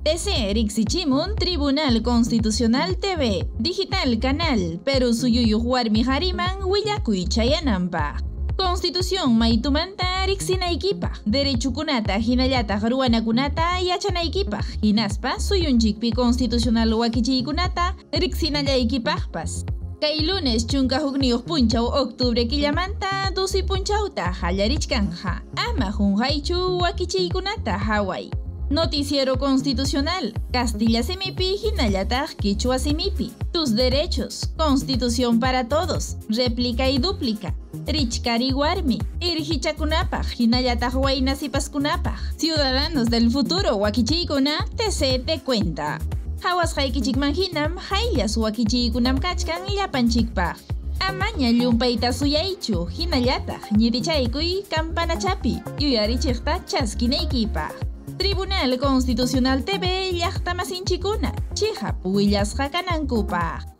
TC Rixichimun Tribunal Constitucional TV Digital Canal Perú Suyuyuq Warmi Hariman Willakuy Chayanampa. Constitución maytumanta riqsinaykipaq derechukunata hinallataq ruwanakunata yachanaykipaq hinaspa suyunchikpi constitucional wakichiykunata riqsinallaykipaqpas Kay lunes chunka hukniyuq punchaw octubre killamanta dusi punchawta hallarichkanja ama junhaychu wakichiykunata haway Noticiero Constitucional, Castilla Simipi, Hinayatag, Quichua Simipi. Tus derechos, Constitución para todos, réplica y dúplica. Richkari Warmi, Irhichakunapaj, Hinayatag Huaynas y Paskunapaj. Ciudadanos del futuro, Wakichikuna, TC te cuenta. Hawas Haikichikman Hinam, Hayas Wakichikunam Kachkan, Yapanchikpaj. Amaña llumpayta suyaychu, hinallataq ñirichaykui kampanachapi, yuyarichiqta chaskinaykipa. Tribunal Constitucional TV llaqtamasinchikuna, chihap willasqa kanankupaq.